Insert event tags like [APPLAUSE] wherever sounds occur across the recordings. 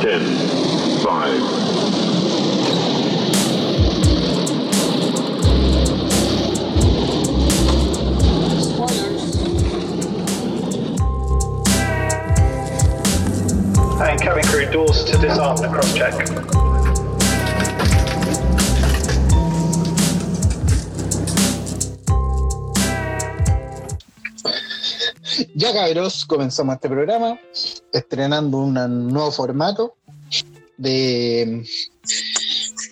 10, 5, And cabin crew doors to disarm the cross check. Ya cabros, comenzamos este programa estrenando un nuevo formato de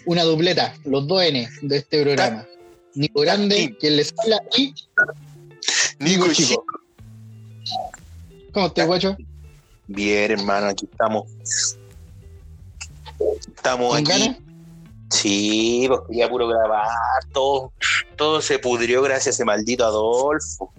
una dupleta, los dos N de este programa. Nico Grande, quien les habla, y Nico Chico. ¿Cómo estás, guacho? Bien, hermano, aquí estamos. Estamos ¿Con aquí. Sí, pues quería puro grabar. Todo, todo se pudrió gracias a ese maldito Adolfo.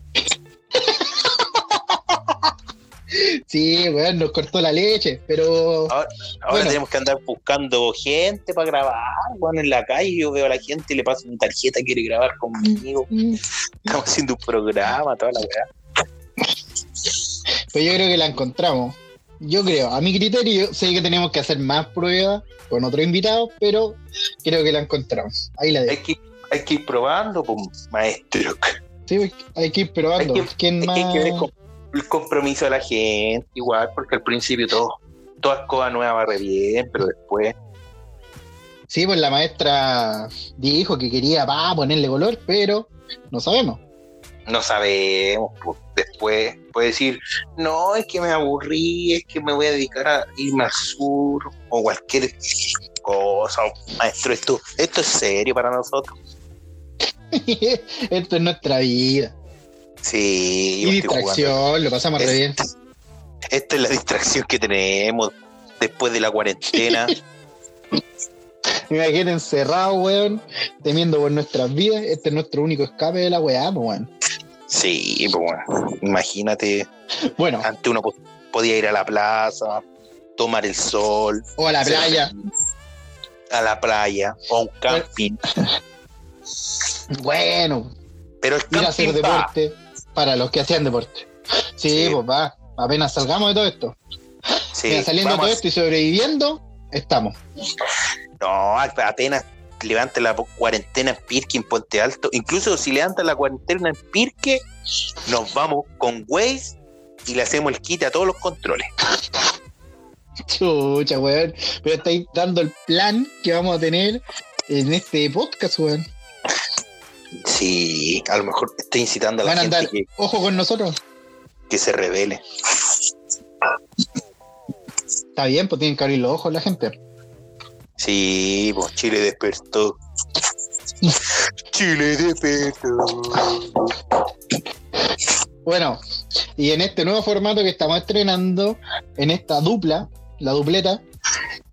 Sí, weón, nos cortó la leche, pero Ahora, ahora Bueno. tenemos que andar buscando gente para grabar. Bueno, en la calle yo veo a la gente y le paso mi tarjeta, quiere grabar conmigo. Estamos haciendo un programa, toda la weá. pues yo creo que la encontramos. Yo creo, a mi criterio, sé que tenemos que hacer más pruebas con otro invitado, pero creo que la encontramos. Ahí la Hay dejo. que, hay que ir probando, pues, maestro. Sí, hay que ir probando. Hay que- ¿Quién Hay más? que, hay que ver con- el compromiso de la gente, igual, porque al principio todo, todas cosas nuevas va re bien, pero después, Sí, pues la maestra dijo que quería pa, ponerle color, pero no sabemos. no sabemos. pues, después puede decir, no, es que me aburrí, es que me voy a dedicar a irme al sur, o cualquier cosa. Maestro, esto, esto es serio para nosotros. [LAUGHS] Esto es nuestra vida. Sí, Y jugando. distracción, lo pasamos re bien. Esta es la distracción que tenemos después de la cuarentena. [LAUGHS] Imagínate encerrado, weón, temiendo por nuestras vidas. Este es nuestro único escape de la weá, weón. sí, pues bueno, imagínate. Bueno, Antes uno po- podía ir a la plaza, tomar el sol, o a la playa. a la playa o a un camping. [LAUGHS] Bueno, Pero el ir a hacer camping va. Para los que hacían deporte. Sí, Sí. pues va. Apenas salgamos de todo esto. Sí, Mira, saliendo de todo esto y sobreviviendo, estamos. No, apenas levanta la cuarentena en Pirque, en Puente Alto. Incluso si levanta la cuarentena en Pirque, nos vamos con Waze y le hacemos el quite a todos los controles. Chucha, weón. Pero estáis dando el plan que vamos a tener en este podcast, weón. Sí, a lo mejor estoy incitando a la Van a gente andar, que, ojo con nosotros. que se revele. Está bien, pues tienen que abrir los ojos la gente. Sí, pues Chile despertó. Chile despertó. Bueno, y en este nuevo formato que estamos estrenando, en esta dupla, la dupleta,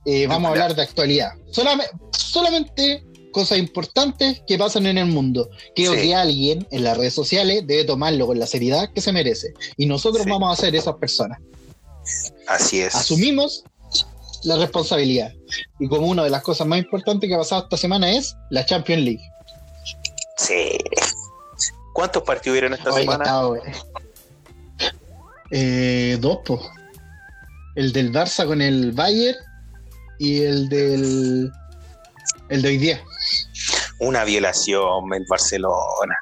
eh, vamos a hablar de actualidad. Solamente, solamente cosas importantes que pasan en el mundo. Creo Sí. que alguien en las redes sociales debe tomarlo con la seriedad que se merece. Y nosotros Sí. vamos a ser esas personas. Así es. Asumimos la responsabilidad. Y como una de las cosas más importantes que ha pasado esta semana es la Champions League. Sí. ¿Cuántos partidos hubieron esta semana? güey. Eh, dos, po. El del Barça con el Bayern y el del. El de hoy día. Una violación en Barcelona.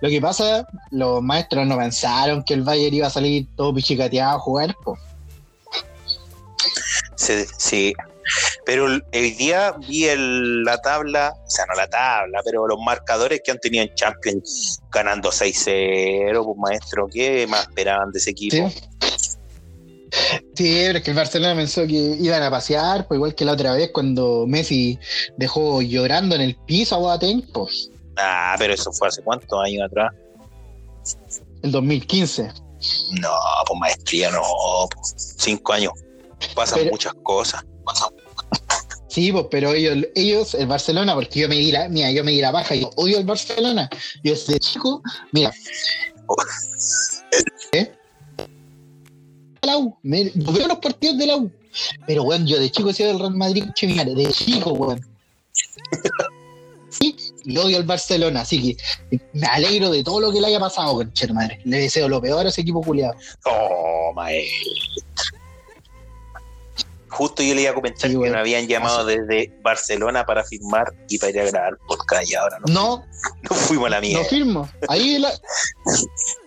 Lo que pasa, los maestros no pensaron que el Bayern iba a salir todo pichicateado a jugar, po. Sí, sí. Pero el- hoy día vi el- la tabla, o sea, no la tabla, pero los marcadores que han tenido en Champions ganando 6-0, pues maestro, ¿qué más esperaban de ese equipo? Sí. Sí, pero es que el Barcelona pensó que iban a pasear, pues igual que la otra vez cuando Messi dejó llorando en el piso a Boateng, pues, Ah, pero eso fue hace cuántos años atrás. el 2015. No, pues maestría no, pues, cinco años. Pasan Pero- muchas cosas. Sí, pues, pero ellos, ellos, el Barcelona, porque yo me di la, mira, yo me di la baja, yo odio el Barcelona. Yo desde chico, mira. [LAUGHS] La U, me, yo veo los partidos de la U. Pero bueno, yo de chico he sido del Real Madrid, mira, de chico, weón. Sí, y odio al Barcelona, así que me alegro de todo lo que le haya pasado, con madre. Le deseo lo peor a ese equipo culiado. Oh, maestro. Justo yo le iba a comentar Sí, que weón. me habían llamado desde Barcelona para firmar y para ir a grabar podcast y ahora no, No, no fuimos a la no mierda. firmo. Ahí la. [LAUGHS]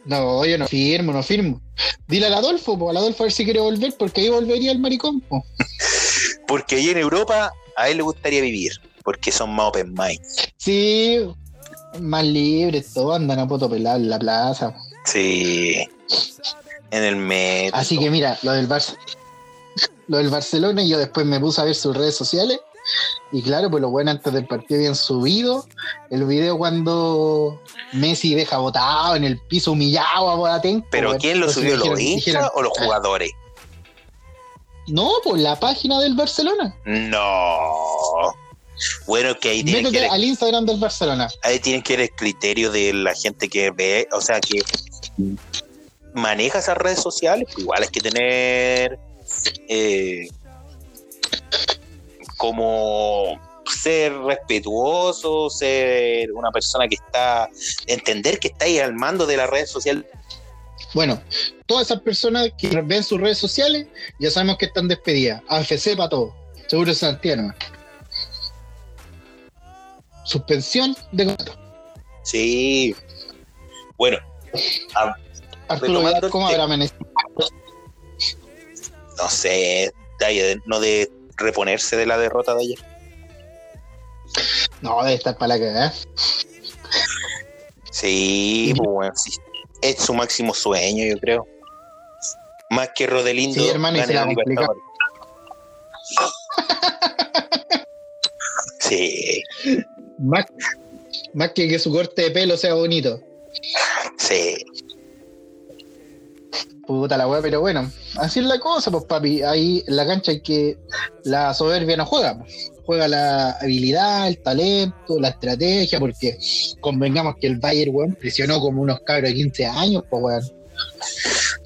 No, yo no firmo, no firmo. Dile al Adolfo, po, al Adolfo a ver si quiere volver, porque ahí volvería el maricón, po. [LAUGHS] Porque ahí en Europa a él le gustaría vivir, porque son más open mind. Sí, más libres, todos andan a poto pelado en la plaza. Sí. En el metro. Así que mira, lo del Barça. Lo del Barcelona, y yo después me puse a ver sus redes sociales. Y claro, pues lo bueno antes del partido habían subido el video cuando Messi deja botado en el piso humillado a Boateng. Pero pues, ¿quién lo subió? ¿Los hinchas o los "Ah, jugadores? No, pues la página del Barcelona. No. Bueno, que ahí tienen que, ver, al Instagram del Barcelona. ahí tienen que ver el criterio de la gente que ve, o sea, que maneja esas redes sociales. pues igual hay que tener eh, como ser respetuoso, ser una persona que está, entender que está ahí al mando de la red social. Bueno, todas esas personas que ven sus redes sociales ya sabemos que están despedidas. AFC para todo. Seguro Santiago. Suspensión de contrato. Sí. Bueno, Arturo Vidal, el ¿cómo habrá amanecido? no sé, no de reponerse de la derrota de ayer. No, debe estar para la cagada. Sí, pues, bueno, sí. es su máximo sueño, yo creo. Más que Rodelindo. Sí, hermano, y se la. Sí, Más, más que que su corte de pelo sea bonito. sí. Puta la weá, pero bueno, así es la cosa, pues papi. Ahí en la cancha hay que. La soberbia no juega, pues. juega la habilidad, el talento, la estrategia, porque convengamos que el Bayern, weón, presionó como unos cabros de 15 años, pues weón.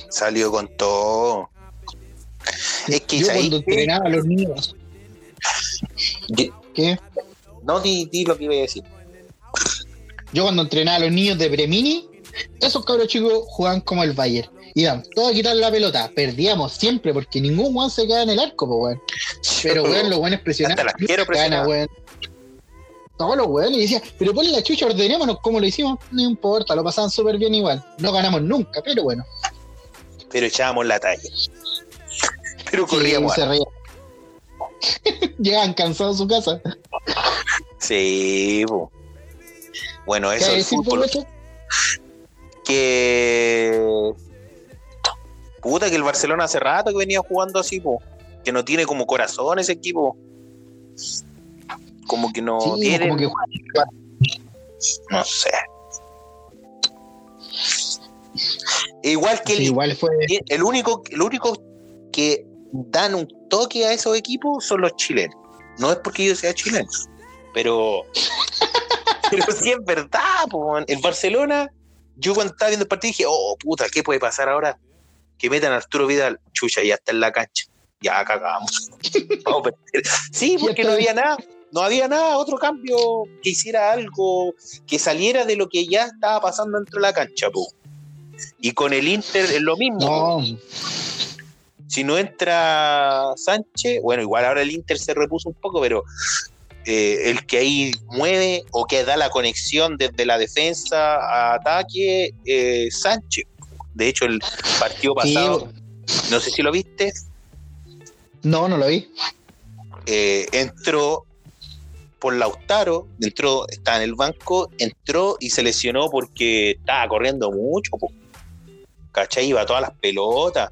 Salió con todo. Es que Yo ¿sabes cuando entrenaba a los niños, ¿qué? No, di, di lo que iba a decir. Yo cuando entrenaba a los niños de Premini, esos cabros chicos jugaban como el Bayern. Iban todos a quitar la pelota, perdíamos siempre, porque ningún weón se queda en el arco, pues weón. Pero weón, los weones presionaban. Hasta las quiero presionar. weón. Todos los weones y decían, pero ponle la chucha, ordenémonos como lo hicimos, no importa, lo pasaban súper bien igual. No ganamos nunca, pero bueno. Pero echábamos la talla. Pero Sí, corríamos. se. [LAUGHS] Llegaban cansados a su casa. Sí, po. Bueno, ¿Qué eso decir, fútbol. Que. Puta, que el Barcelona hace rato que venía jugando así, po. Que no tiene como corazón ese equipo. Como que no Sí, tiene. como que No sé. Igual que sí, el, igual fue. el único, el único que dan un toque a esos equipos son los chilenos. No es porque yo sea chileno, pero, [LAUGHS] pero sí es verdad. po. El Barcelona, yo cuando estaba viendo el partido dije, oh puta, ¿qué puede pasar ahora? Que metan a Arturo Vidal, chucha, ya está en la cancha. Ya cagamos. [LAUGHS] Vamos a perder. Sí, porque no había nada. No había nada, otro cambio que hiciera algo, que saliera de lo que ya estaba pasando dentro de la cancha. po. Y con el Inter es lo mismo. No, Si no entra Sánchez, bueno, igual ahora el Inter se repuso un poco, pero eh, el que ahí mueve o que da la conexión desde la defensa a ataque, eh, Sánchez. De hecho, el partido sí, pasado, no sé si lo viste, no, no lo vi. eh, entró por Lautaro, entró, estaba en el banco, entró y se lesionó porque estaba corriendo mucho, po. ¿cachai? Iba a todas las pelotas.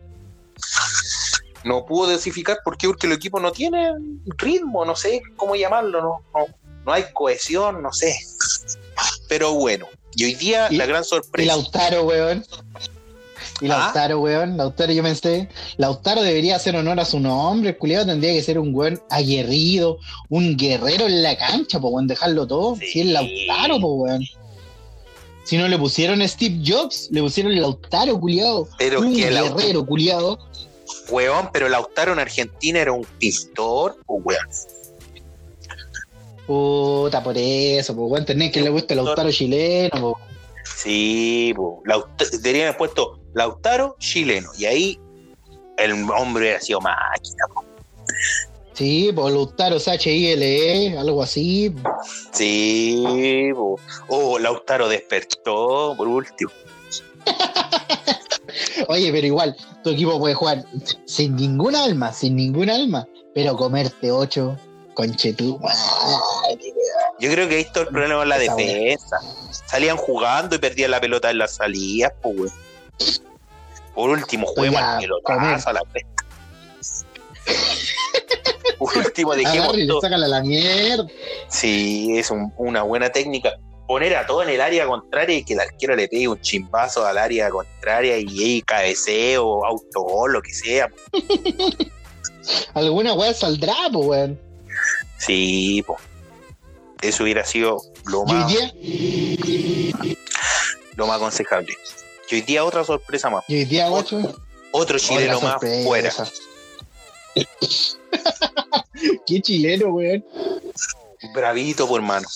No pudo desificar, ¿por qué? Porque el equipo no tiene ritmo, no sé cómo llamarlo, no, no, no hay cohesión, no sé. Pero bueno, y hoy día Y- la gran Y sorpresa. Lautaro, weón. Y Ah. Lautaro, weón. Lautaro, yo pensé, Lautaro debería hacer honor a su nombre. El culiado tendría que ser un weón aguerrido, un guerrero en la cancha, po, weón, dejarlo todo. Sí. Si es Lautaro, po, weón. Si no le pusieron Steve Jobs, le pusieron Lautaro, culiado. Pero un que Lautaro, guerrero, culiado. weón, pero Lautaro en Argentina era un pintor, o weón. Puta, por eso, po, weón. Tenés que le gusta el Lautaro chileno, po. Sí, po. Laut- deberían haber puesto Lautaro chileno. Y ahí el hombre hubiera sido máquina. po. Sí, por Lautaro SHILE, algo así. Sí, po. oh, Lautaro despertó por último. [LAUGHS] Oye, pero igual, tu equipo puede jugar sin ningún alma, sin ningún alma, pero comerte ocho, conchetú. Yo creo que ahí está el problema con la defensa. Salían jugando y perdían la pelota en las salidas, pues. Por último, juguemos al pelotazo a la cresta. [LAUGHS] Por último, dejemos y todo. sácala la mierda. Sí, es un- una buena técnica. Poner a todo en el área contraria y que el arquero le pegue un chimbazo al área contraria y ahí cabeceo, autogol, lo que sea. [LAUGHS] Alguna weá saldrá, pues, weón. Sí, po. Eso hubiera sido lo Y más, lo más aconsejable. Y hoy día otra sorpresa más. y hoy día, guacho. Otro chileno más fuera. [LAUGHS] Qué chileno, weón. Bravito, por mano.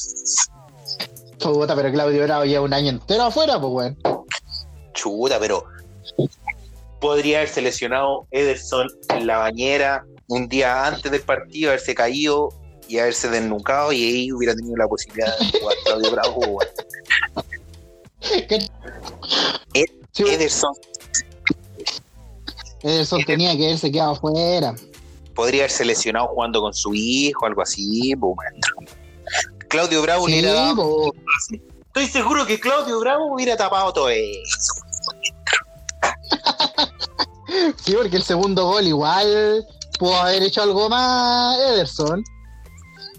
Puta, pero Claudio Bravo lleva un año entero afuera, pues, weón. Chuta, pero podría haber seleccionado Ederson en la bañera un día antes del partido, haberse caído y haberse desnucado y ahí hubiera tenido la posibilidad de jugar Claudio Bravo. [LAUGHS] Ederson Ederson tenía que haberse quedado afuera. podría haber seleccionado jugando con su hijo, algo así, maestro. Claudio Bravo Sí, hubiera dado- po. Estoy seguro que Claudio Bravo hubiera tapado todo eso. [LAUGHS] sí, porque el segundo gol igual pudo haber hecho algo más Ederson.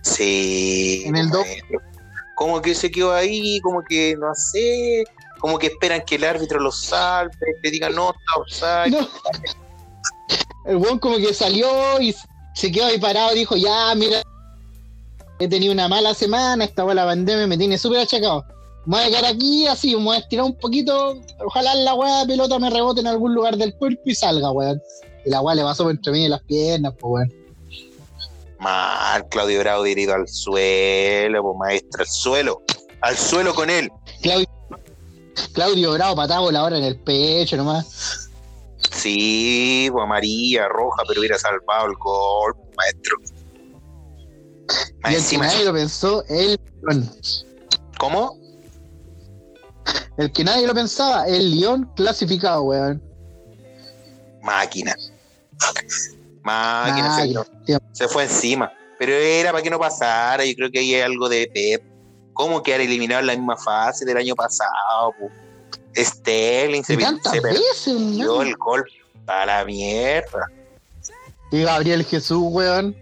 Sí. En el do- maestro. Como que se quedó ahí, como que no sé, como que esperan que el árbitro lo salve, le digan no, está offside. No. El weón como que salió y se quedó ahí parado dijo, ya, mira, he tenido una mala semana, esta la pandemia me tiene súper achacado. Me voy a quedar aquí así, me voy a estirar un poquito, ojalá la weá de pelota me rebote en algún lugar del cuerpo y salga, weón. Y la weá le pasó por entre mí y las piernas, pues weón. Mal, Claudio Bravo dirigido al suelo, pues maestro, al suelo, al suelo con él. Claudio, Claudio Bravo patado la hora en el pecho nomás. Sí, pues amarilla, roja, pero hubiera salvado el gol, maestro. Y el que nadie lo pensó, el León. ¿cómo? El que nadie lo pensaba, el León clasificado, weón. Máquina. Máquina, se- Máquina, tío. se fue encima. Pero era para que no pasara. Yo creo que hay algo de Pep. ¿Cómo quedar eliminado en la misma fase del año pasado? pu? Sterling se, se perdió el gol a la mierda. Y Gabriel Jesús, weón.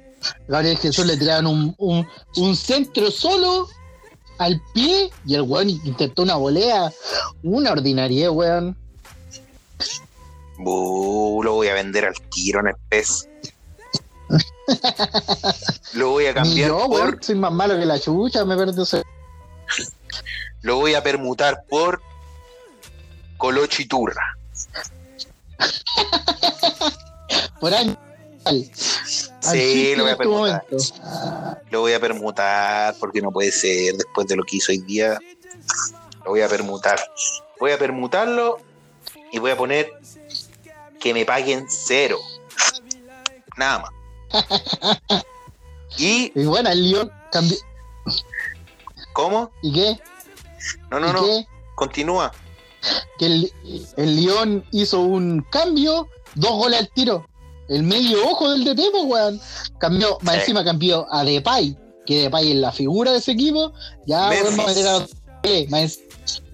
Gabriel Jesús le tiraron un, un, un centro solo al pie y el weón intentó una volea. Una ordinaria, weón. Bu, lo voy a vender al tiro en el pez. [LAUGHS] lo voy a cambiar yo, por. weón. Soy más malo que la chucha, me perdí ese- Lo voy a permutar por. Colocho y Turra. por año. Sí, lo voy a en tu permutar. Lo voy a permutar porque no puede ser después de lo que hizo hoy día. Lo voy a permutar. Voy a permutarlo y voy a poner que me paguen cero. Nada más. [LAUGHS] ¿Y Y bueno, el León cambió. Cómo? ¿Y qué? No, no, ¿Y no. qué? Continúa. que el, el León hizo un cambio, dos goles al tiro. El medio ojo del DT, pues, weón. Cambió, más encima cambió a Depay, que Depay es la figura de ese equipo. Ya, weón, más, en-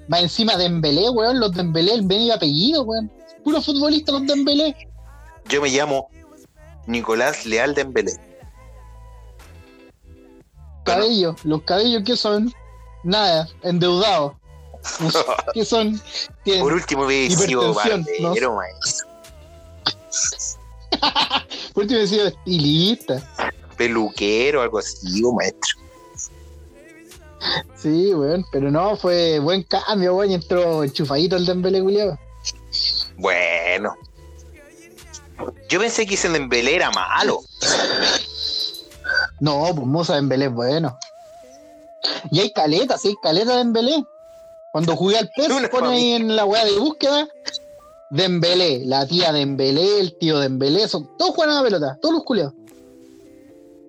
más encima Dembélé, weón, los Dembélé, el medio apellido, weón. Puro futbolista los Dembélé. Yo me llamo Nicolás Leal Dembélé. Cabellos, los cabellos que son, nada, endeudados. [LAUGHS] que son, tienen, Por último, hubiera sido barbero, maestro. por último he sido estilista. Peluquero, algo así, maestro. Sí, weón, pero no, fue buen cambio, weón, entró enchufadito el Dembélé, culiado. Bueno. Yo pensé que ese Dembélé era malo. No, pues Musa Dembélé es bueno. Y hay caleta, sí, hay caleta de Dembélé. Cuando jugué al PES, [LAUGHS] Una pone ahí en la weá de búsqueda, Dembélé, la tía Dembélé, el tío Dembélé, son, todos juegan a la pelota, todos los culiados.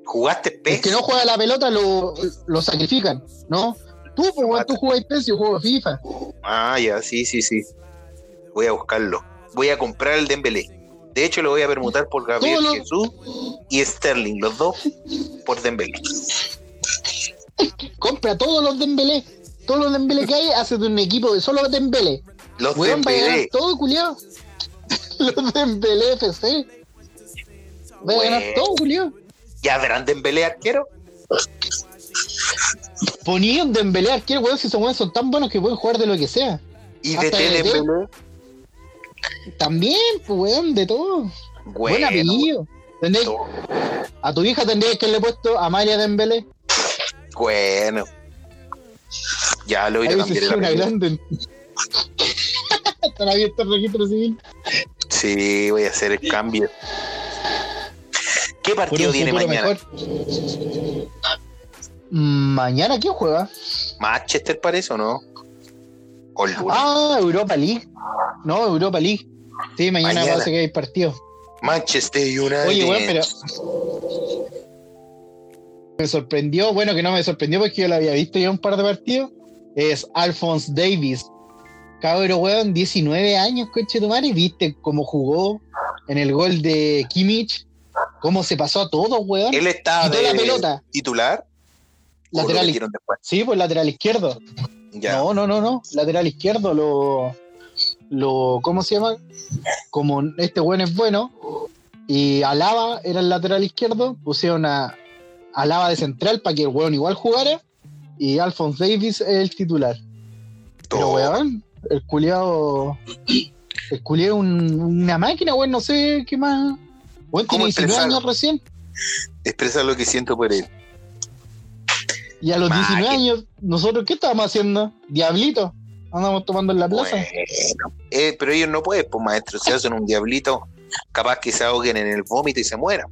¿Jugaste El PES? que no juega la pelota lo, lo sacrifican, ¿no? Tú, pues, tú jugáis PES y yo juego FIFA. Ah, ya, sí, sí, sí. Voy a buscarlo. Voy a comprar el Dembélé. De hecho, lo voy a permutar por Gabriel lo- Jesús y Sterling, los dos por Dembélé. Compra todos los Dembélé. Todos los Dembélé que hay, hace de un equipo de solo Dembélé. Los Weón, va a ganar Dembélé. todo, culiao. [LAUGHS] Los Dembélé FC. Va a ganar todo, culiao. ¿Ya verán Dembélé arquero? Ponía un Dembélé arquero, weón, si weones son tan buenos que pueden jugar de lo que sea. ¿Y Hasta de DT. Dembélé? También, pues, weón, de todo. Buen Bueno, apellido. Tendréis- todo. a tu hija tendrías que le he puesto a María Dembélé. bueno. Ya lo voy a cambiar una apellido. grande. [LAUGHS] Estará abierto el registro civil. Sí, voy a hacer el cambio. ¿Qué partido tiene mañana? mejor. Mañana, ¿quién juega? ¿Manchester parece o no? O el lunes. Ah, Europa League. No, Europa League. Sí, mañana, Mañana. parece que hay partido. Manchester United. Oye, weón, pero. Me sorprendió, bueno, que no me sorprendió porque yo lo había visto ya un par de partidos. Es Alphonse Davis. Cabro, weón, 19 años, coche tu madre. ¿Viste cómo jugó en el gol de Kimmich? ¿Cómo se pasó a todos, weón? Él estaba de la pelota. titular. ¿O lo Lateral, después? sí, pues lateral izquierdo. Ya. No, no, no, no. Lateral izquierdo lo. lo ¿Cómo se llama? Como este weón es bueno. Y Alaba era el lateral izquierdo. Pusieron a Alaba de central para que el weón igual jugara. Y Alphonse Davis es el titular. Pero Todo. weón, el culiado. El culiado es un- una máquina, weón, no sé qué más. Weón ¿Cómo tiene 19 expresarlo? años recién. Expresa lo que siento por él. Y a los 19 Máquina. años, ¿nosotros qué estábamos haciendo? Diablito. Andamos tomando en la plaza. Bueno. Eh, pero ellos no pueden, pues maestro, si hacen un diablito, capaz que se ahoguen en el vómito y se mueran.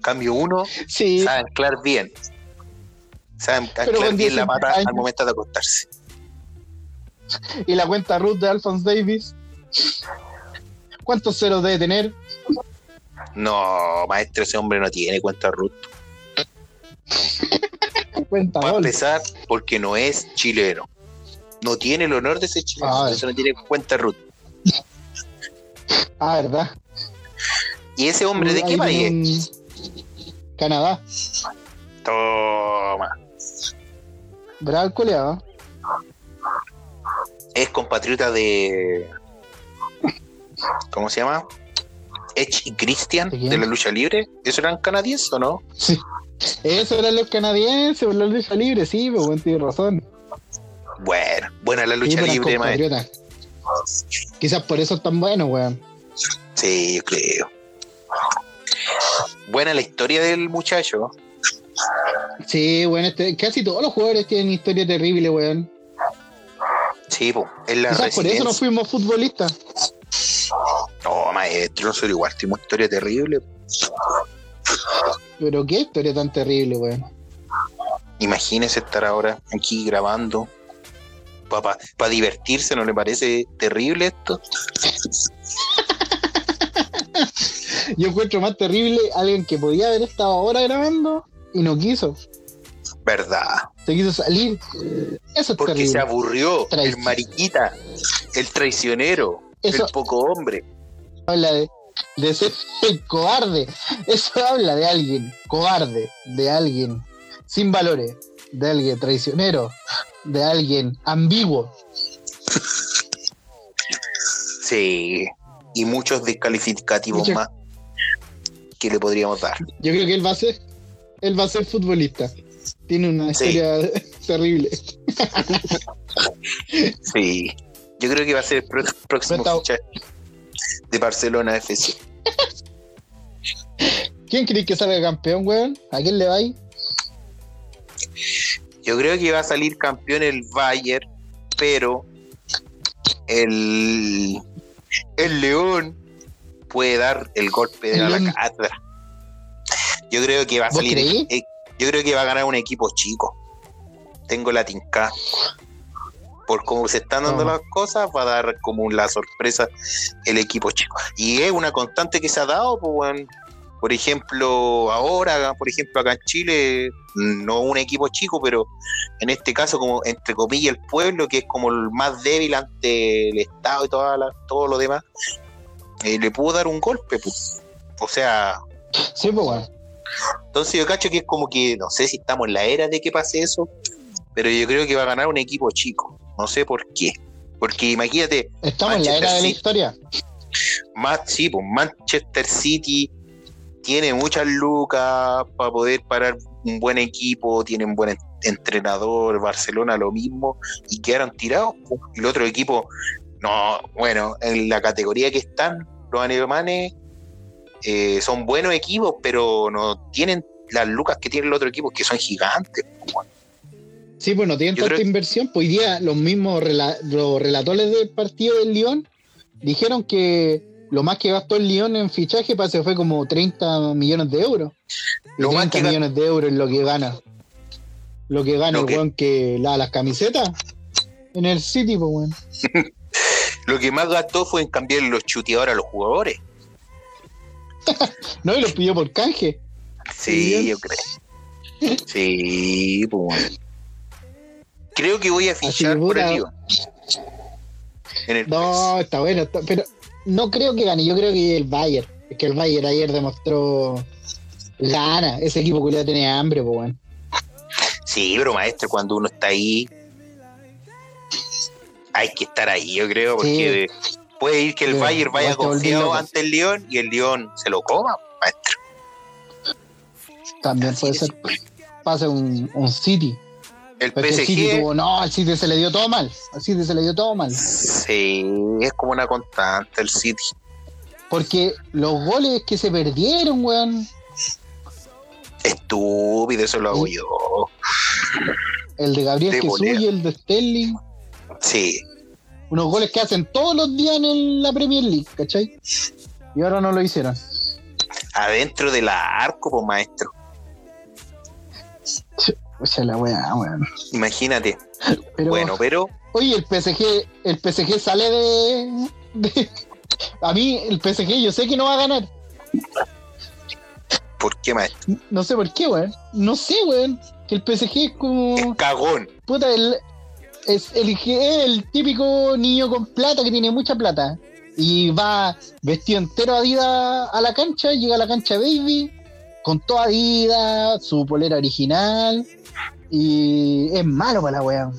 Cambio uno, Sí. saben anclar bien. Saben anclar bien la 19 pata años. al momento de acostarse. Y la cuenta Ruth de Alphonse Davis. ¿Cuántos ceros debe tener? No, maestro, ese hombre no tiene cuenta Ruth. Cuenta Para empezar, porque no es chileno. No tiene el honor de ser chileno, Ah. entonces no tiene cuenta Ruth. Ah, ¿verdad? ¿Y ese hombre de qué país es? Canadá. Toma. Bravo. Es compatriota de. ¿Cómo se llama? Edge y Christian de la lucha libre. ¿Eso eran canadienses o no? Sí. Eso eran los canadienses, la lucha libre, sí, pero bueno, tiene razón. Bueno, buena la Sí, lucha eran libre, maestro. Quizás por eso es tan bueno, weón. Sí, yo creo. Buena la historia del muchacho. Sí, weón, este- casi todos los jugadores tienen historia terrible, weón. Sí, po, es la Quizás por eso no fuimos futbolistas. No, maestro, nosotros igual tenemos historia terrible. Pero qué historia tan terrible, weón. Imagínese estar ahora aquí grabando. Para divertirse, ¿no le parece terrible esto? [LAUGHS] Yo encuentro más terrible alguien que podía haber estado ahora grabando y no quiso. ¿Verdad? Se quiso salir. Eso es Porque terrible. se aburrió. El mariquita, el traicionero, Eso el poco hombre. habla de, de ser cobarde. Eso habla de alguien cobarde, de alguien sin valores, de alguien traicionero, de alguien ambiguo. Sí. Y muchos descalificativos más que le podríamos dar. Yo creo que él va a ser, él va a ser futbolista. Tiene una Sí. historia [LAUGHS] terrible. Sí. Yo creo que va a ser el próximo fichaje de Barcelona FC. ¿Quién cree que salga campeón, weón? ¿A quién le va ahí? Yo creo que va a salir campeón el Bayern, pero el, el León puede dar el golpe de la cátedra. Yo creo que va a ¿Vos salir. eh, yo creo que va a ganar un equipo chico. Tengo la tinca. Por cómo se están dando las cosas, va a dar como la sorpresa el equipo chico. Y es una constante que se ha dado, pues, por ejemplo, ahora, por ejemplo, acá en Chile, no un equipo chico, pero en este caso, como entre comillas, el pueblo, que es como el más débil ante el Estado y toda la- todo lo demás, eh, le pudo dar un golpe. pues. O sea, Sí, pues, weón. entonces yo cacho que es como que, no sé si estamos en la era de que pase eso, pero yo creo que va a ganar un equipo chico. No sé por qué. Porque imagínate, Estamos en la era de la historia. más, sí, pues Manchester City tiene muchas lucas para poder parar un buen equipo, tiene un buen en- entrenador, Barcelona lo mismo, y quedaron tirados. pues. Y el otro equipo, no, bueno, en la categoría que están los alemanes, eh, son buenos equipos, pero no tienen las lucas que tiene el otro equipo, que son gigantes. pues, Sí, pues no tienen tanta creo- inversión. Pues hoy día los mismos rela- los relatores del partido del Lyon dijeron que lo más que gastó el Lyon en fichaje que fue como 30 millones de euros. Lo más 30 que ga- millones de euros es lo que gana. Lo que gana Lo el que- weón que lava las camisetas en el City, pues weón. [LAUGHS] Lo que más gastó fue en cambiar los chuteadores a los jugadores. [LAUGHS] No, y los pidió por canje. Sí, yo creo. Sí, pues. Bueno. Creo que voy a fichar por Lyon. En el No, está bueno, está- pero no creo que gane, yo creo que el Bayern. Es que el Bayern ayer demostró gana. Ese equipo culiado tenía hambre, pues weón. Sí, pero maestro, cuando uno está ahí, hay que estar ahí, yo creo, porque puede ir que el Sí, Bayern vaya confiado ante el León y el León se lo coma, maestro. También Así puede ser. Pase un, un City. El City PSG, tuvo, no, al City se le dio todo mal. Al City se le dio todo mal. sí, es como una constante el City. Porque los goles que se perdieron, weón. Estúpido, eso lo hago Sí. yo. El de Gabriel De Jesús volea. y el de Sterling. Sí, Unos goles que hacen todos los días en el- la Premier League, ¿cachai? Y ahora no lo hicieron. adentro del arco, pues maestro. O sea, la weá, weón. Imagínate. Pero, Bueno, pero oye, el PSG, el PSG sale de, de- A mí, el PSG, yo sé que no va a ganar. ¿por qué maestro? No sé por qué, weón. No sé, weón. Que el PSG es como. Es cagón. Puta, el, es el, que es el típico niño con plata que tiene mucha plata. Y va vestido entero Adidas a la cancha, llega a la cancha Baby, con toda Adidas, su polera original. Y es malo para la weá.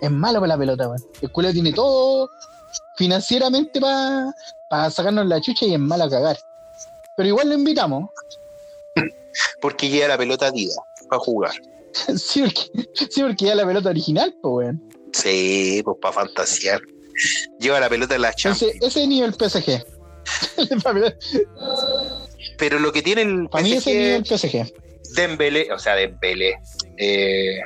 Es malo para la pelota, weón. El culo tiene todo financieramente para sacarnos la chucha y es malo a cagar. Pero igual lo invitamos. Porque lleva la pelota Adidas para jugar. [LAUGHS] sí, porque, sí, porque ya la pelota original, pues, weón. Sí, pues para fantasear. Lleva la pelota en la Champions. Ese, ese nivel PSG. Pero lo que tiene el Para mí ese nivel PSG. Dembélé, o sea, Dembélé, eh,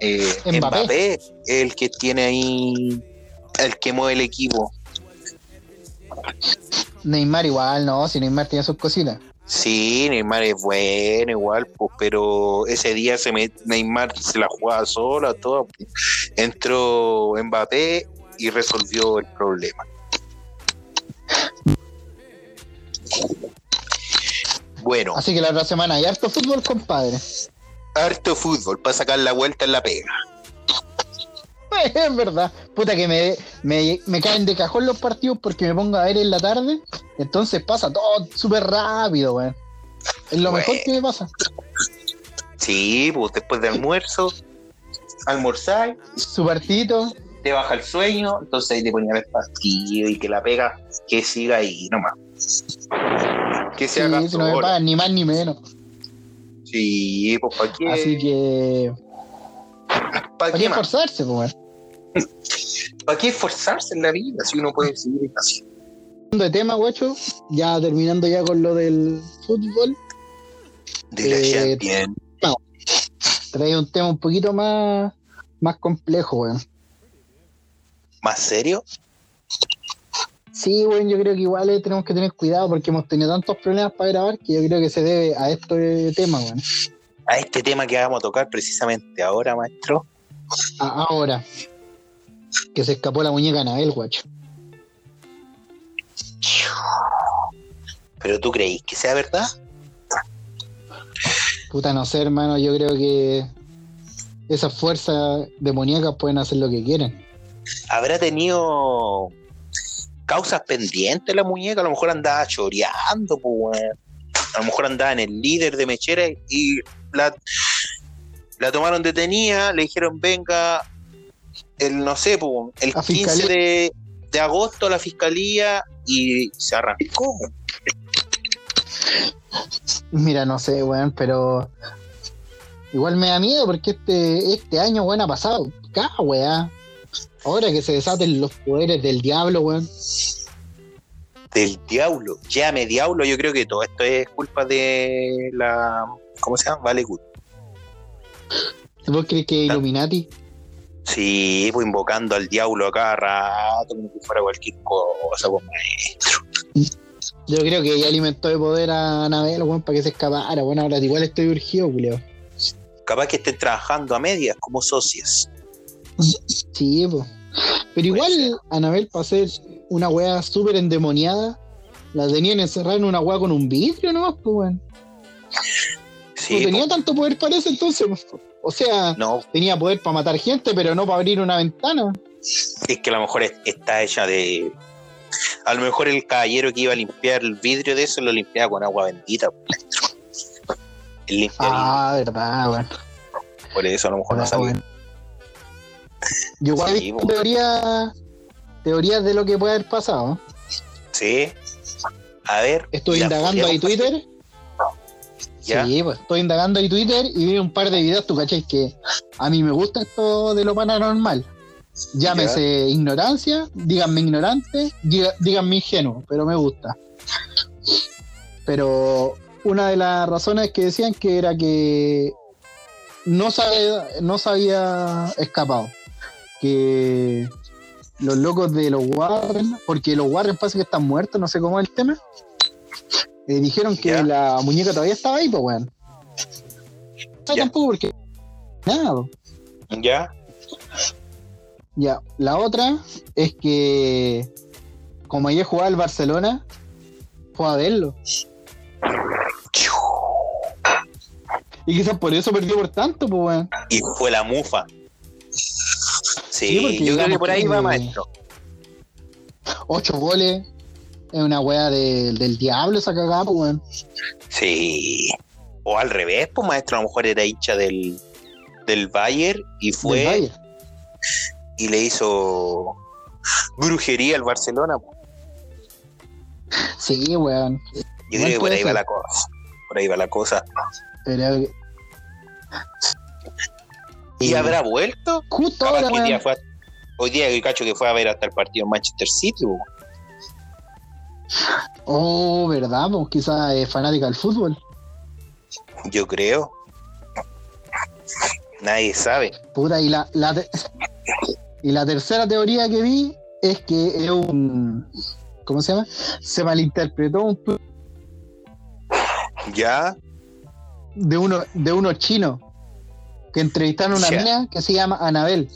eh, Mbappé. Mbappé, es el que tiene ahí, el que mueve el equipo. Neymar igual, no, si Neymar tiene sus cositas. Sí, Neymar es bueno igual, pues, pero ese día se me, Neymar se la jugaba sola, todo. pues. Entró Mbappé y resolvió el problema. Bueno, Así que la otra semana hay harto fútbol, compadre. harto fútbol para sacar la vuelta en la pega. [LAUGHS] es verdad. Puta que me, me, me caen de cajón los partidos porque me pongo a ver en la tarde. Entonces pasa todo súper rápido, weón. Es lo Bueno. mejor que me pasa. Sí, pues después de almuerzo, almorzar, Su partidito. te baja el sueño, entonces ahí te ponían el partido y que la pega, que siga ahí nomás. Que se Sí, haga si no me pagan ni más ni menos. Sí, pues ¿para qué? Así que. ¿Para ¿Para qué, esforzarse, pues? ¿Para qué esforzarse en la vida si uno puede seguir así? De tema, guacho, ya terminando ya con lo del fútbol, De la Eh, Champions. trae un tema un poquito más, más complejo, weón. ¿Más serio? Sí, weón, yo creo que igual eh, tenemos que tener cuidado porque hemos tenido tantos problemas para grabar que yo creo que se debe a este tema, weón. A este tema que vamos a tocar precisamente ahora, maestro. A- ahora, que se escapó la muñeca Anabel, guacho. ¿Pero tú creís que sea verdad? Puta, no sé, hermano. Yo creo que esas fuerzas demoníacas pueden hacer lo que quieren. ¿Habrá tenido causas pendientes la muñeca? A lo mejor andaba choreando, pues, weón. A lo mejor andaba en el líder de Mechera y la, la tomaron detenida, le dijeron, venga, el, no sé, pues, el A 15 fiscalía. de, de agosto a la fiscalía y se arrancó. Mira, no sé, weón, pero igual me da miedo porque este, este año, weón, ha pasado. Cada weá. Ahora que se desaten los poderes del diablo, weón. Del diablo. Llame diablo, yo creo que todo esto es culpa de la. ¿Cómo se llama? Vale Good. ¿Vos crees que es Illuminati? Sí, pues invocando al diablo a cada rato, como si fuera cualquier cosa, pues maestro. Yo creo que ella alimentó de poder a Anabel, weón, para que se escapara. Bueno, ahora igual estoy urgido, culeo. Capaz que estén trabajando a medias como socias. Sí, pues. Pero igual, Anabel, para ser una weá súper endemoniada, la tenían encerrada en una weá con un vidrio nomás, pues, weón. [LAUGHS] Sí, no tenía pues, tanto poder para eso entonces. pues. O sea, no, tenía poder para matar gente, pero no para abrir una ventana. es que a lo mejor es- está hecha de. A lo mejor el caballero que iba a limpiar el vidrio de eso lo limpiaba con agua bendita, pues. El Ah, verdad, weón. por eso a lo mejor no sabía. Yo igual he Sí, visto po. teorías, de lo que puede haber pasado. Sí. A ver. Estoy ¿la indagando ahí Twitter. ¿Ya? Sí, pues estoy indagando ahí Twitter y vi un par de videos, tú cachai, que a mí me gusta esto de lo paranormal. Llámese ignorancia, díganme ignorante, diga- díganme ingenuo, pero me gusta. Pero una de las razones que decían que era que no se había, no se había escapado. Que los locos de los Warren, porque los Warren parece que están muertos, no sé cómo es el tema. eh, dijeron que la muñeca todavía estaba ahí, pues weón. No, tampoco porque. Nada. ¿Ya? Ya, la otra es que como ayer jugaba el Barcelona, fue a verlo. Y quizás por eso perdió por tanto, pues weón. Y fue la mufa. Sí, Sí, porque yo creo que por ahí que- va, maestro. Ocho goles. Es una weá de- del diablo esa cagada, pues weón. Sí. O al revés, pues maestro, a lo mejor era hincha del, del Bayern y Del fue Bayern. y le hizo brujería al Barcelona. pues. Sí, weón. Yo creo que por ahí va la cosa. Por ahí va la cosa. Pero ¿Y habrá vuelto? justo Capaz ahora, hoy día fue a- hoy día el cacho que fue a ver hasta el partido en Manchester City. Oh, verdad, pues quizás es fanática del fútbol. Yo creo. Nadie sabe. Puta, y la, la y la tercera teoría que vi es que es un. ¿Cómo se llama? Se malinterpretó un Ya, de uno de unos chinos que entrevistaron a una mina que se llama Anabel.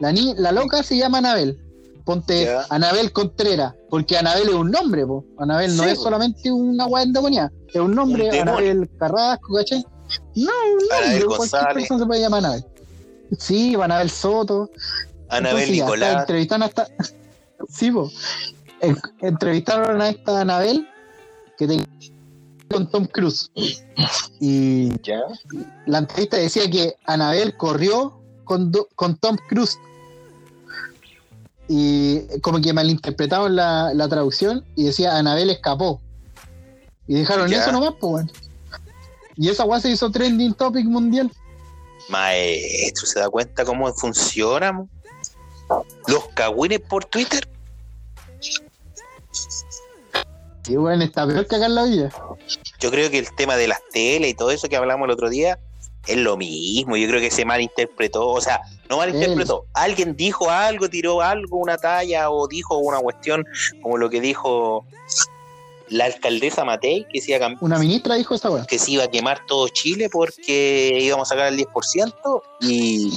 La, ni, la loca se llama Anabel. Ponte. Anabel Contreras, porque Anabel es un nombre, po. Anabel no Sí, es po. solamente una weá endemoniada, es un nombre, Un. Anabel Carrasco, ¿cachai? No, un nombre, cualquier persona se puede llamar Anabel. Sí, Anabel Soto. Anabel Entonces, Nicolás. entrevistaron a esta. [LAUGHS] Sí, po. En- entrevistaron a esta Anabel que tenía con Tom Cruise. Y Ya. la entrevista decía que Anabel corrió con, do- con Tom Cruise. Y como que malinterpretaron la, la traducción y decía Anabel escapó. Y dejaron Ya. eso nomás, pues, bueno. Y esa weá se hizo trending topic mundial. Maestro, ¿se da cuenta cómo funciona? Los cagüines por Twitter. Y bueno, está peor que acá en la vida. Yo creo que el tema de las teles y todo eso que hablamos el otro día es lo mismo. Yo creo que se malinterpretó. O sea, no malinterpretó. Alguien dijo algo, tiró algo, una talla o dijo una cuestión como lo que dijo la alcaldesa Matei, que se iba a, cam- Una ministra dijo esa weá. que se iba a quemar todo Chile porque íbamos a sacar el 10%. Y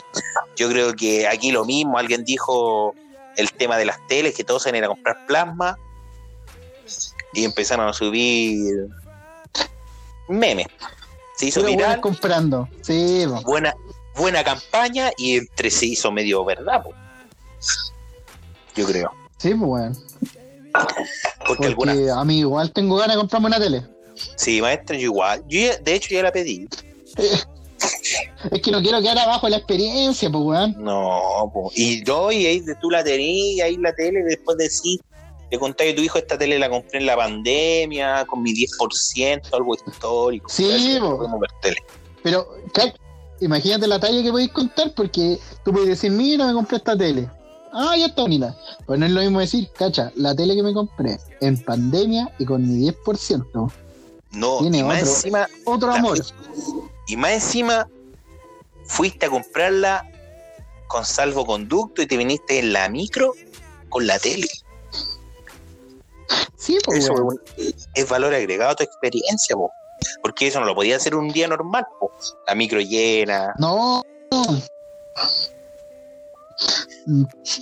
yo creo que aquí lo mismo. Alguien dijo el tema de las teles, que todos se ir a comprar plasma. Y empezaron a subir memes. Se hizo viral, comprando. Sí, buena, buena campaña y entre se hizo medio verdad, po. yo creo. Sí, pues, weón. Porque, Porque a mí igual tengo ganas de comprarme una tele. sí, maestra, yo igual. Yo ya- de hecho ya la pedí. [LAUGHS] Es que no quiero quedar abajo de la experiencia, pues, weón. No, po. y yo, y ahí tú la tenías, y ahí la tele, después decís, te conté que tu hijo esta tele la compré en la pandemia, con mi 10%, algo histórico. Sí, tele. Pero, imagínate la talla que podéis contar, porque tú puedes decir, mira, me compré esta tele. Ah, ya está bonita. Pues no es lo mismo decir, cacha, la tele que me compré en pandemia y con mi 10%. No, Tiene y más otro. encima, Otro amor. y más encima, fuiste a comprarla con salvoconducto y te viniste en la micro con la tele. Sí, pues, Eso es, valor agregado a tu experiencia, po. porque eso no lo podía hacer un día normal. po. La micro llena, No.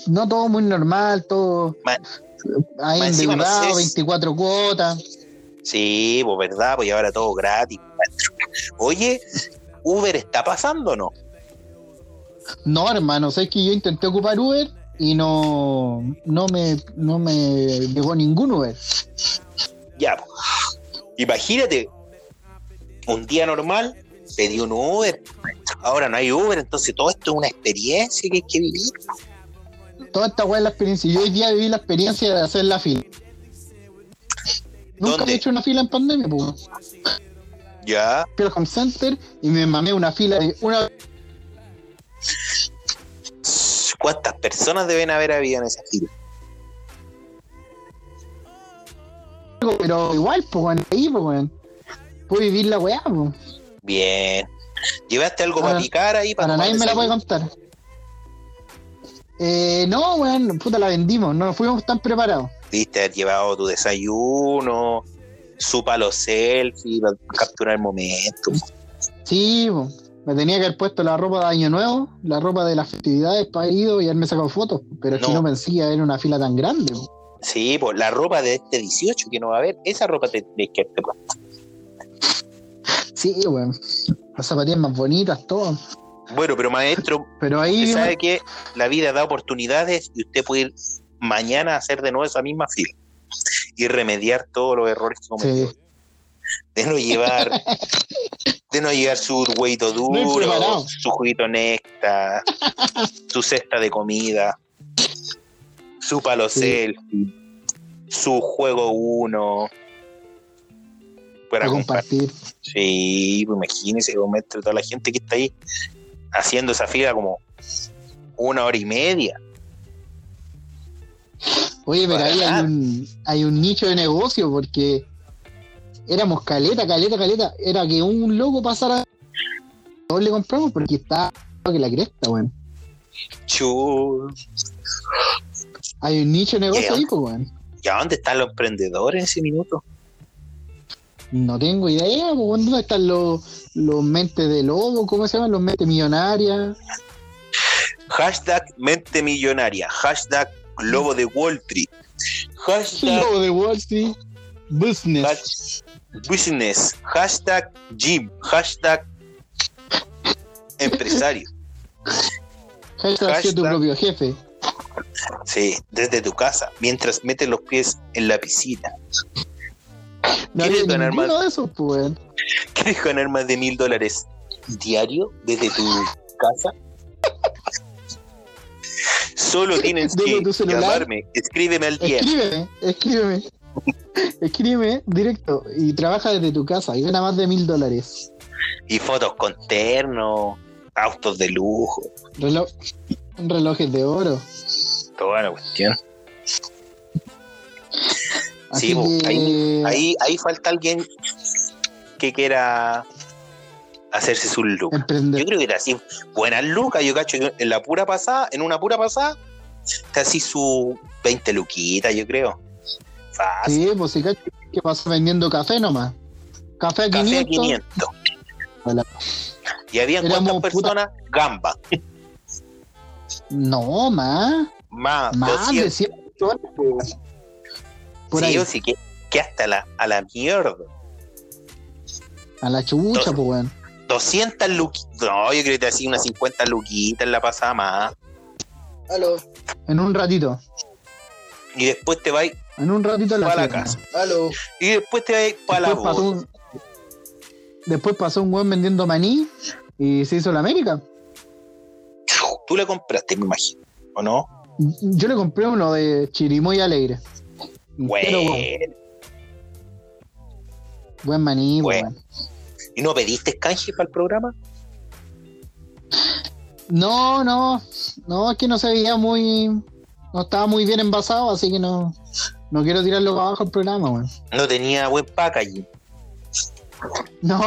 No todo muy normal, todo. Ma- Ahí endeudado, sé si- 24 cuotas. Sí, pues verdad, pues ahora todo gratis. Oye, ¿Uber está pasando o no? No, hermano, sabes que yo intenté ocupar Uber y no, no me, no me llegó ningún Uber. Ya. Imagínate, un día normal pedí un Uber, ahora no hay Uber, entonces todo esto es una experiencia que hay que vivir. Toda esta weá es la experiencia. Yo hoy día viví la experiencia de hacer la fila. Nunca he hecho una fila en pandemia, pues. Ya, Fui al home center y me mamé una fila de una ¿cuántas personas deben haber habido en esa fila? pero igual, pues, weón, ahí, pues, weón. Puedo vivir la weá, pues. Bien. ¿Llevaste algo para Para- picar ahí? Para tomar nadie me la puede contar. Eh, no, weón, puta, la vendimos, no fuimos tan preparados. Diste haber llevado tu desayuno, su palo selfie, para capturar el momento. Sí, po. Me tenía que haber puesto la ropa de Año Nuevo, la ropa de las festividades para ido y haberme sacado fotos, pero es que No. no pensé era una fila tan grande. po. Sí, pues la ropa de este 18 que no va a haber, esa ropa te que puesto. Sí, weón. Las zapatillas más bonitas, todo. Bueno, pero maestro, Pero ahí, usted sabe que la vida da oportunidades y usted puede ir mañana a hacer de nuevo esa misma fila y remediar todos los errores que cometió. sí. De no llevar, [LAUGHS] de no llevar su huevito duro, su juguito néctar, su cesta de comida, su palo Sí. selfie, su juego uno. Para compartir. compartir. Sí, pues imagínese, maestro, toda la gente que está ahí haciendo esa fila como una hora y media. Oye, pero ahí hay un, hay un nicho de negocio porque éramos caleta, caleta, caleta. Era que un loco pasara. Todos le compramos porque está que la cresta, weón. Chu. Hay un nicho de negocio ahí, pues, weón. ¿Y a dónde están los emprendedores en ese minuto? No tengo idea, pues, weón. ¿dónde están los, los mentes de lobo? ¿Cómo se llaman? Los mentes millonarias. Hashtag mente millonaria. Hashtag lobo de Wall Street. Hashtag Lobo de Wall Street. Business. hash- business. Hashtag gym. Hashtag empresario. Hashtag sé tu hashtag- propio jefe. Sí, desde tu casa, mientras metes los pies en la piscina. No ¿Quieres ganar más? de esos, pues. ¿Quieres ganar más de mil dólares diario desde tu casa? Solo [LAUGHS] tienes Desde que llamarme. Escríbeme al 10. Escríbeme, escríbeme. [LAUGHS] escríbeme directo y trabaja desde tu casa y gana más de mil dólares. Y fotos con terno, autos de lujo, Reloj, relojes de oro. toda la cuestión. Así Sí, que, Ahí, ahí falta alguien que quiera hacerse lucas. emprender. Yo creo que era así. Buenas lucas, yo cacho en la pura pasada, en una pura pasada, está así su 20 luquitas, yo creo. Fácil. Sí, pues si que pasa vendiendo café nomás. Café a Café 500. a 500. Hola. Y habían cuántas puta- personas? Gamba. No, más. Más, Más de 200. 100 personas. pues. Por sí, ahí. o sí, que, que hasta la, a la mierda. A la chucha, pues, weón. 200 luquitas. No, yo creo que te hacía unas 50 luquitas en la pasada más. Aló. En un ratito. Y después te vas En un ratito a la, para la casa. Aló. Y después te vas para la Después pasó, un, después pasó un weón vendiendo maní y se hizo la América. Tú le compraste, me imagino. ¿O no? Yo le compré uno de Chirimoy Alegre. Pero, weón, Bueno. buen maní, Bueno. weón. ¿Y no pediste canje para el programa? No, no, no, es que no se veía muy. No estaba muy bien envasado, así que no, no quiero tirarlo para abajo el programa, weón. No tenía buen packaging. No,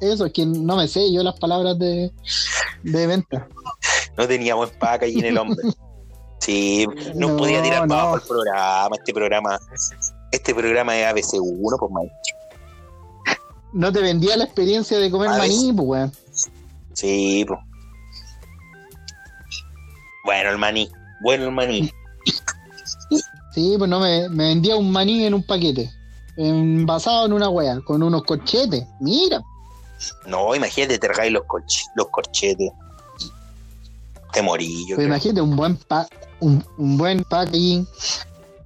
eso, es que no me sé yo las palabras de, de venta. No tenía buen packaging el hombre. Sí, no, No, podía tirar para no. abajo el programa. Este programa, este programa es ABC1, pues man. No te vendía la experiencia de comer maní, pues, weón. Sí, pues. Bueno, el maní. Bueno, el maní. Sí, pues no me, me vendía un maní en un paquete. Envasado en una wea, con unos corchetes. Mira. No, imagínate, te regáis los, corch- los corchetes. Te morí, yo Pues creo. imagínate un buen pa un, un buen packaging.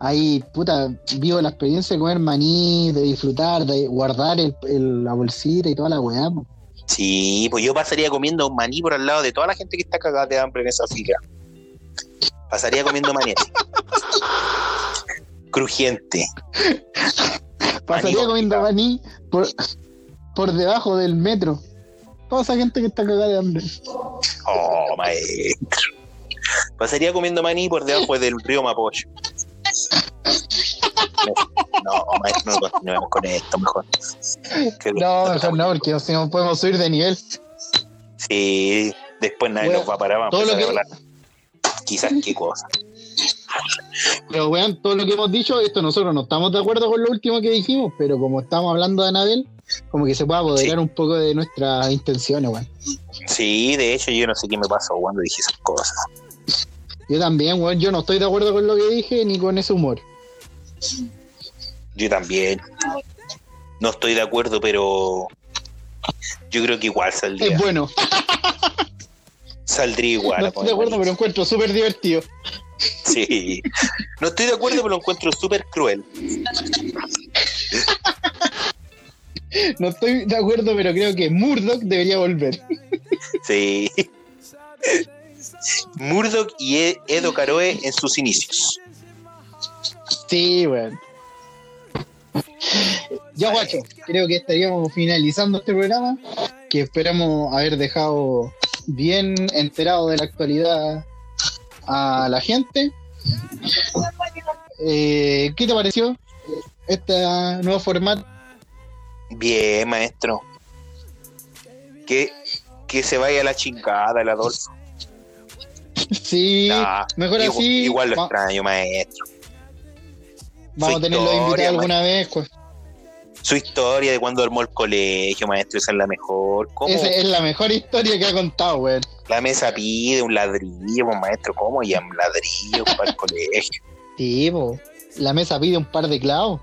Ahí, puta, vivo la experiencia de comer maní, de disfrutar, de guardar el, el- la bolsita y toda la weá. po. Sí, pues yo pasaría comiendo un maní por al lado de toda la gente que está cagada de hambre en esa fila. Pasaría comiendo maní. así. Crujiente. Pasaría comiendo maní por, por debajo del metro. Toda esa gente que está cagada de hambre. Oh, maestro. Pasaría comiendo maní por debajo del río Mapocho. No, maestro, no continuemos con esto, mejor. Que- No, mejor no, porque si no podemos subir de nivel. Sí, después nadie Bueno, nos va a parar. Vamos a todo lo a que- hablar. Quizás qué cosa. Pero weón, todo lo que hemos dicho, esto nosotros no estamos de acuerdo con lo último que dijimos, pero como estamos hablando de Anabel, como que se puede apoderar un poco de nuestras intenciones, weón. Sí, de hecho, yo no sé qué me pasó cuando dije esas cosas. Yo también, weón, yo no estoy de acuerdo con lo que dije ni con ese humor. Yo también. No estoy de acuerdo, pero yo creo que igual saldría. Es bueno, [LAUGHS] Saldría igual. no estoy de acuerdo, pero encuentro súper divertido. Sí. No estoy de acuerdo, pero lo encuentro súper cruel. No estoy de acuerdo, pero creo que Murdoch debería volver. Sí. Murdoch y E- Edo Caroe en sus inicios. Sí, weón. Ya, guacho, creo que estaríamos finalizando este programa, que esperamos haber dejado bien enterado de la actualidad a la gente. Eh, ¿Qué te pareció este nuevo formato? Bien, maestro. Que, que se vaya a la chingada el Adolfo. Sí, Nah, mejor igual, así. Igual lo extraño, maestro. vamos a tenerlo invitado alguna vez. pues. Su historia de cuando armó el colegio, maestro, esa es la mejor. ¿Cómo Esa es la mejor historia que ha contado, weón. la mesa pide un ladrillo, pues, maestro? ¿Cómo? Y un ladrillo para el colegio. Sí, po. la mesa pide un par de clavos.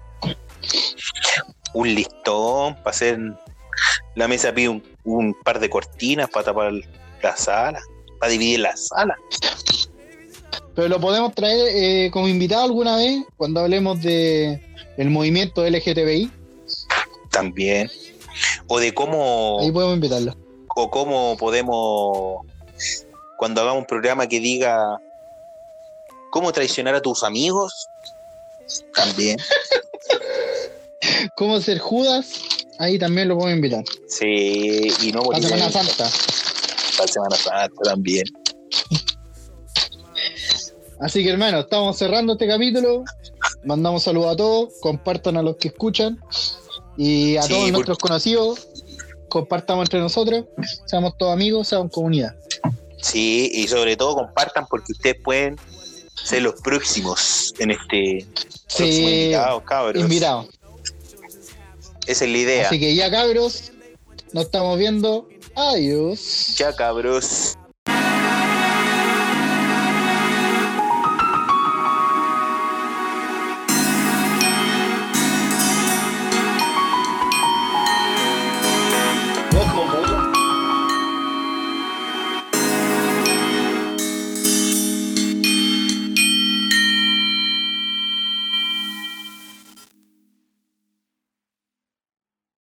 Un listón para hacer. La mesa pide un, un par de cortinas para tapar la sala, para dividir la sala. Pero lo podemos traer eh, como invitado alguna vez cuando hablemos de el movimiento LGTBI. También. O de cómo. Ahí podemos invitarlo. o cómo podemos, cuando hagamos un programa que diga cómo traicionar a tus amigos, también. [LAUGHS] ¿Cómo ser Judas? Ahí también lo podemos invitar. Sí, y no La morir Semana en- Santa. para Semana Santa también. Así que hermano, estamos cerrando este capítulo. Mandamos saludos a todos, compartan a los que escuchan y a Sí, todos por- nuestros conocidos. Compartamos entre nosotros, seamos todos amigos, seamos comunidad. Sí, y sobre todo compartan porque ustedes pueden ser los próximos en este Sí, invitado, cabros. invitados. Esa es la idea. Así que ya cabros, nos estamos viendo. Adiós. Ya cabros.